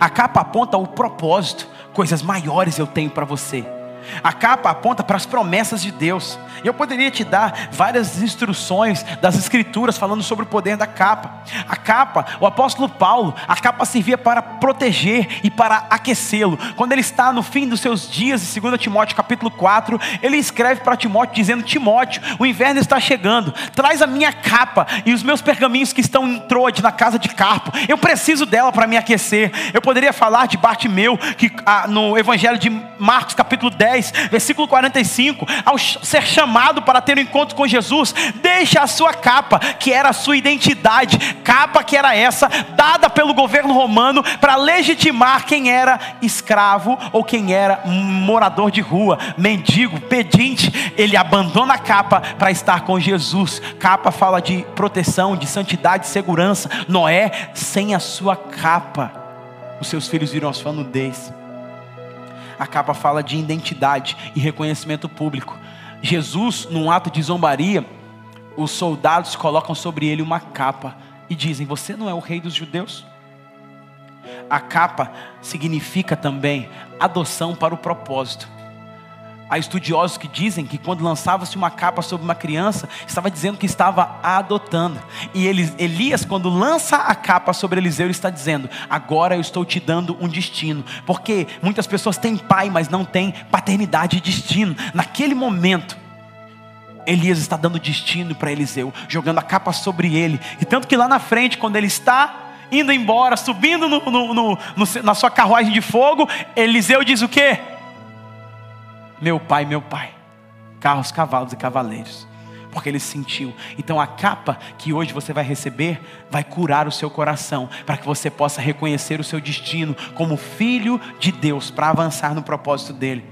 A capa aponta o propósito, coisas maiores eu tenho para você. A capa aponta para as promessas de Deus. Eu poderia te dar várias instruções das Escrituras falando sobre o poder da capa. A capa, o apóstolo Paulo, a capa servia para proteger e para aquecê-lo. Quando ele está no fim dos seus dias, em 2 Timóteo capítulo 4, ele escreve para Timóteo dizendo: Timóteo, o inverno está chegando, traz a minha capa e os meus pergaminhos que estão em Troade, na casa de Carpo. Eu preciso dela para me aquecer. Eu poderia falar de Bartimeu, que ah, no Evangelho de Marcos capítulo 10, versículo 45, ao ser chamado chamado para ter um encontro com Jesus, deixa a sua capa, que era a sua identidade, capa que era essa, dada pelo governo romano para legitimar quem era escravo ou quem era morador de rua, mendigo, pedinte. Ele abandona a capa para estar com Jesus. Capa fala de proteção, de santidade, de segurança. Noé, sem a sua capa, os seus filhos viram a sua nudez. A capa fala de identidade e reconhecimento público. Jesus, num ato de zombaria, os soldados colocam sobre ele uma capa e dizem: Você não é o rei dos judeus? A capa significa também adoção para o propósito. Há estudiosos que dizem que quando lançava-se uma capa sobre uma criança, estava dizendo que estava adotando. E Elias, quando lança a capa sobre Eliseu, ele está dizendo: Agora eu estou te dando um destino. Porque muitas pessoas têm pai, mas não têm paternidade e destino. Naquele momento, Elias está dando destino para Eliseu, jogando a capa sobre ele. E tanto que lá na frente, quando ele está indo embora, subindo no, no, no, na sua carruagem de fogo, Eliseu diz o quê? Meu pai, meu pai. Carros, cavalos e cavaleiros. Porque ele sentiu. Então a capa que hoje você vai receber vai curar o seu coração, para que você possa reconhecer o seu destino como filho de Deus, para avançar no propósito dele.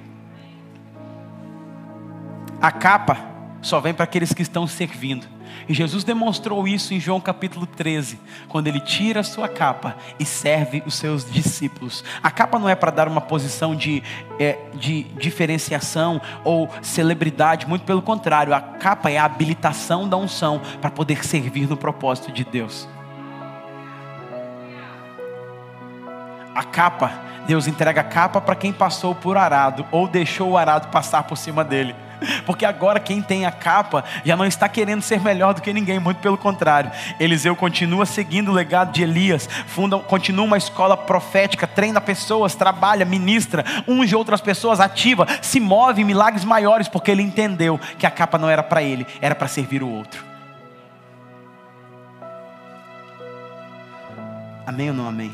A capa só vem para aqueles que estão servindo. E Jesus demonstrou isso em João capítulo 13, quando ele tira a sua capa e serve os seus discípulos. A capa não é para dar uma posição de, é, de diferenciação ou celebridade, muito pelo contrário, a capa é a habilitação da unção para poder servir no propósito de Deus. A capa, Deus entrega a capa para quem passou por arado ou deixou o arado passar por cima dele. Porque agora quem tem a capa já não está querendo ser melhor do que ninguém, muito pelo contrário. Eliseu continua seguindo o legado de Elias, funda, continua uma escola profética, treina pessoas, trabalha, ministra, unge outras pessoas, ativa, se move em milagres maiores, porque ele entendeu que a capa não era para ele, era para servir o outro. Amém ou não amém?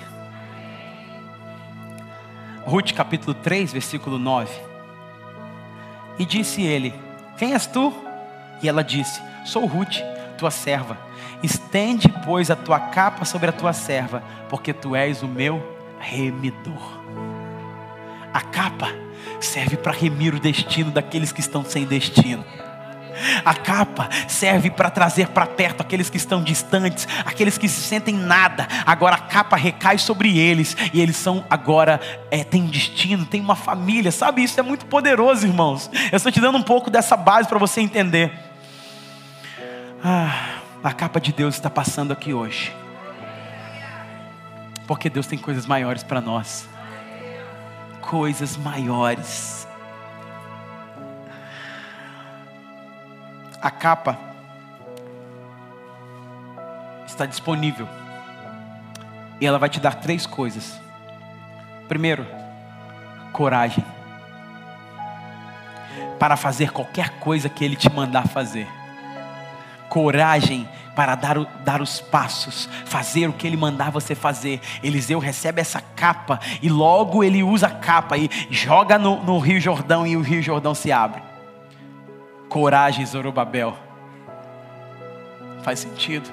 Ruth capítulo 3, versículo 9. E disse ele: Quem és tu? E ela disse: Sou Ruth, tua serva. Estende, pois, a tua capa sobre a tua serva, porque tu és o meu remidor. A capa serve para remir o destino daqueles que estão sem destino. A capa serve para trazer para perto aqueles que estão distantes, aqueles que se sentem nada. Agora a capa recai sobre eles e eles são agora é, têm destino, têm uma família. Sabe isso é muito poderoso, irmãos. Eu estou te dando um pouco dessa base para você entender. Ah, a capa de Deus está passando aqui hoje, porque Deus tem coisas maiores para nós. Coisas maiores. A capa está disponível. E ela vai te dar três coisas. Primeiro, coragem. Para fazer qualquer coisa que Ele te mandar fazer. Coragem para dar, dar os passos, fazer o que Ele mandar você fazer. Eliseu recebe essa capa e logo ele usa a capa e joga no, no Rio Jordão e o Rio Jordão se abre. Coragem, Zorobabel. Faz sentido?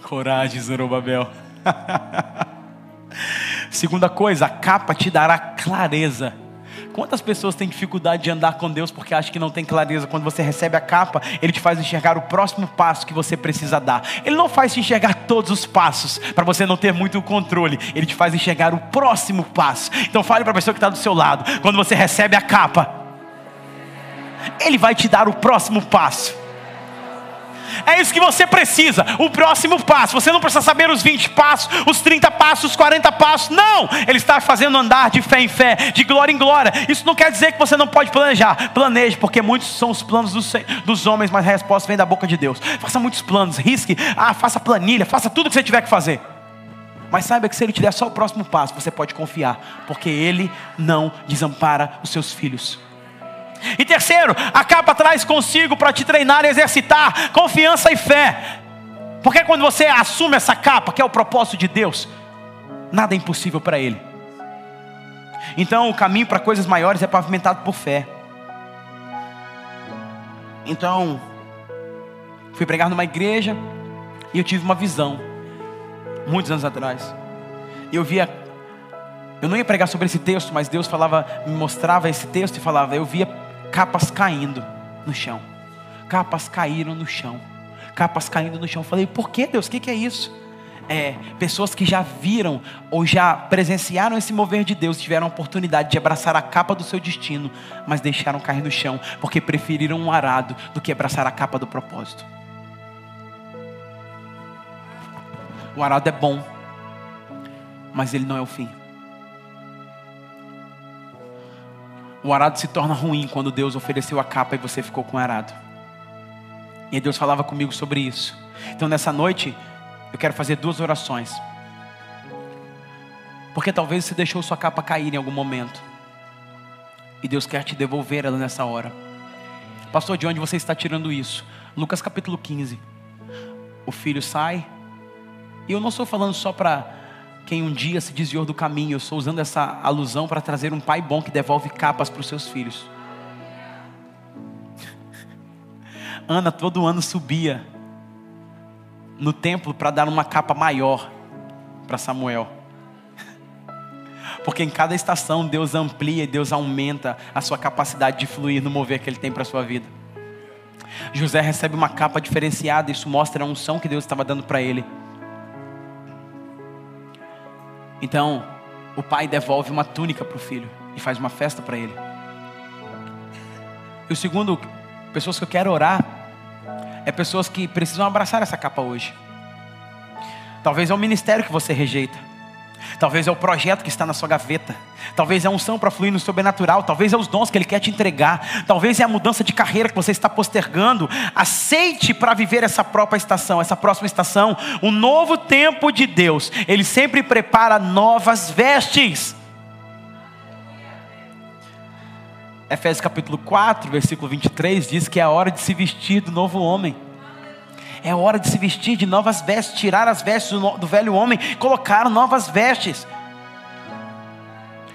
Coragem, Zorobabel. [LAUGHS] Segunda coisa, a capa te dará clareza. Quantas pessoas têm dificuldade de andar com Deus porque acham que não tem clareza? Quando você recebe a capa, Ele te faz enxergar o próximo passo que você precisa dar. Ele não faz te enxergar todos os passos, para você não ter muito controle. Ele te faz enxergar o próximo passo. Então fale para a pessoa que está do seu lado. Quando você recebe a capa, ele vai te dar o próximo passo. É isso que você precisa, o próximo passo. Você não precisa saber os 20 passos, os 30 passos, os 40 passos. Não! Ele está fazendo andar de fé em fé, de glória em glória. Isso não quer dizer que você não pode planejar. Planeje, porque muitos são os planos dos, dos homens, mas a resposta vem da boca de Deus. Faça muitos planos, risque, ah, faça planilha, faça tudo o que você tiver que fazer. Mas saiba que se ele te der só o próximo passo, você pode confiar, porque ele não desampara os seus filhos. E terceiro, a capa traz consigo para te treinar e exercitar confiança e fé. Porque quando você assume essa capa, que é o propósito de Deus, nada é impossível para Ele. Então o caminho para coisas maiores é pavimentado por fé. Então, fui pregar numa igreja e eu tive uma visão, muitos anos atrás. Eu via, eu não ia pregar sobre esse texto, mas Deus falava, me mostrava esse texto e falava, eu via capas caindo no chão. Capas caíram no chão. Capas caindo no chão. Eu falei, por que Deus? O que, que é isso? É, pessoas que já viram ou já presenciaram esse mover de Deus, tiveram a oportunidade de abraçar a capa do seu destino, mas deixaram cair no chão, porque preferiram um arado do que abraçar a capa do propósito. O arado é bom, mas ele não é o fim. O arado se torna ruim quando Deus ofereceu a capa e você ficou com o arado. E Deus falava comigo sobre isso. Então nessa noite, eu quero fazer duas orações. Porque talvez você deixou sua capa cair em algum momento. E Deus quer te devolver ela nessa hora. Pastor, de onde você está tirando isso? Lucas capítulo 15. O filho sai. E eu não estou falando só para quem um dia se desviou do caminho. Eu estou usando essa alusão para trazer um pai bom que devolve capas para os seus filhos. [LAUGHS] Ana todo ano subia no templo para dar uma capa maior para Samuel. [LAUGHS] Porque em cada estação Deus amplia e Deus aumenta a sua capacidade de fluir no mover que Ele tem para a sua vida. José recebe uma capa diferenciada, isso mostra a unção que Deus estava dando para ele. Então, o pai devolve uma túnica para o filho e faz uma festa para ele. E o segundo, pessoas que eu quero orar, é pessoas que precisam abraçar essa capa hoje. Talvez é um ministério que você rejeita. Talvez é o projeto que está na sua gaveta. Talvez é a unção para fluir no sobrenatural. Talvez é os dons que Ele quer te entregar. Talvez é a mudança de carreira que você está postergando. Aceite para viver essa própria estação, essa próxima estação, o novo tempo de Deus. Ele sempre prepara novas vestes. Efésios capítulo 4, versículo 23 diz que é a hora de se vestir do novo homem. É hora de se vestir de novas vestes, tirar as vestes do, velho homem, colocar novas vestes.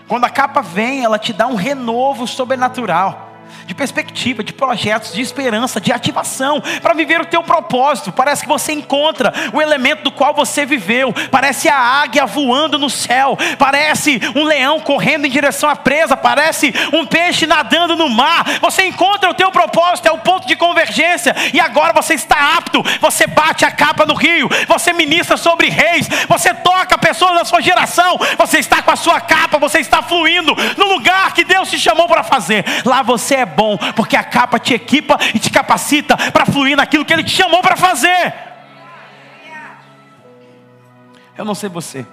Quando a capa vem, ela te dá um renovo sobrenatural de perspectiva, de projetos, de esperança, de ativação para viver o teu propósito. Parece que você encontra o elemento do qual você viveu. Parece a águia voando no céu, parece um leão correndo em direção à presa, parece um peixe nadando no mar. Você encontra o teu propósito, é o ponto de convergência e agora você está apto. Você bate a capa no rio, você ministra sobre reis, você toca pessoas da sua geração. Você está com a sua capa, você está fluindo no lugar que Deus te chamou para fazer. Lá você é bom, porque a capa te equipa e te capacita para fluir naquilo que Ele te chamou para fazer. Eu não sei você,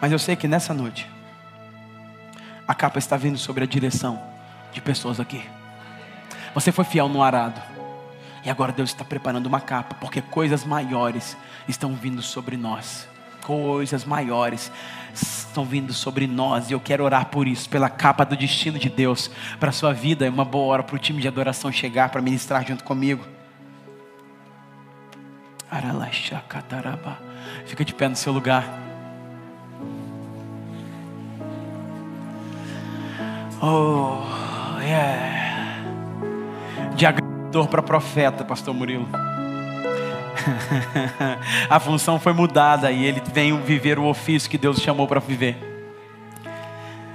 mas eu sei que nessa noite, a capa está vindo sobre a direção de pessoas aqui. Você foi fiel no arado, e agora Deus está preparando uma capa, porque coisas maiores estão vindo sobre nós. Coisas maiores estão vindo sobre nós e eu quero orar por isso, pela capa do destino de Deus para a sua vida. É uma boa hora para o time de adoração chegar para ministrar junto comigo. Fica de pé no seu lugar. Oh, yeah. De agrador para profeta, Pastor Murilo. [LAUGHS] a função foi mudada e ele vem viver o ofício que Deus chamou para viver.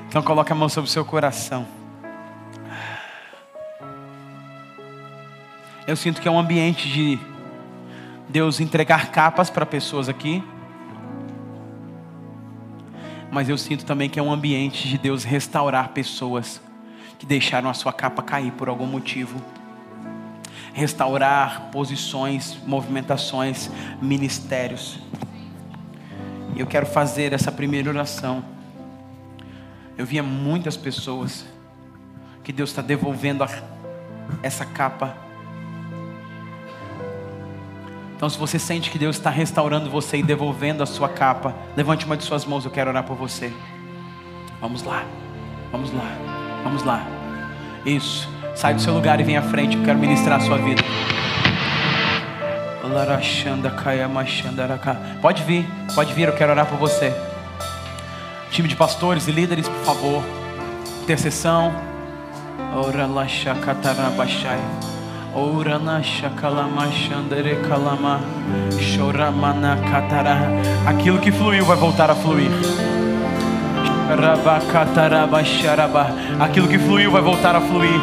Então coloque a mão sobre o seu coração. Eu sinto que é um ambiente de Deus entregar capas para pessoas aqui. Mas eu sinto também que é um ambiente de Deus restaurar pessoas que deixaram a sua capa cair por algum motivo restaurar posições, movimentações, ministérios. Eu quero fazer essa primeira oração. Eu via muitas pessoas que Deus está devolvendo a, essa capa. Então, se você sente que Deus está restaurando você e devolvendo a sua capa, levante uma de suas mãos, eu quero orar por você. Vamos lá, vamos lá, vamos lá. Isso. Sai do seu lugar e vem à frente. Eu quero ministrar a sua vida. Pode vir, pode vir. Eu quero orar por você. Time de pastores e líderes, por favor. Intercessão. Aquilo que fluiu vai voltar a fluir. Aquilo que fluiu vai voltar a fluir.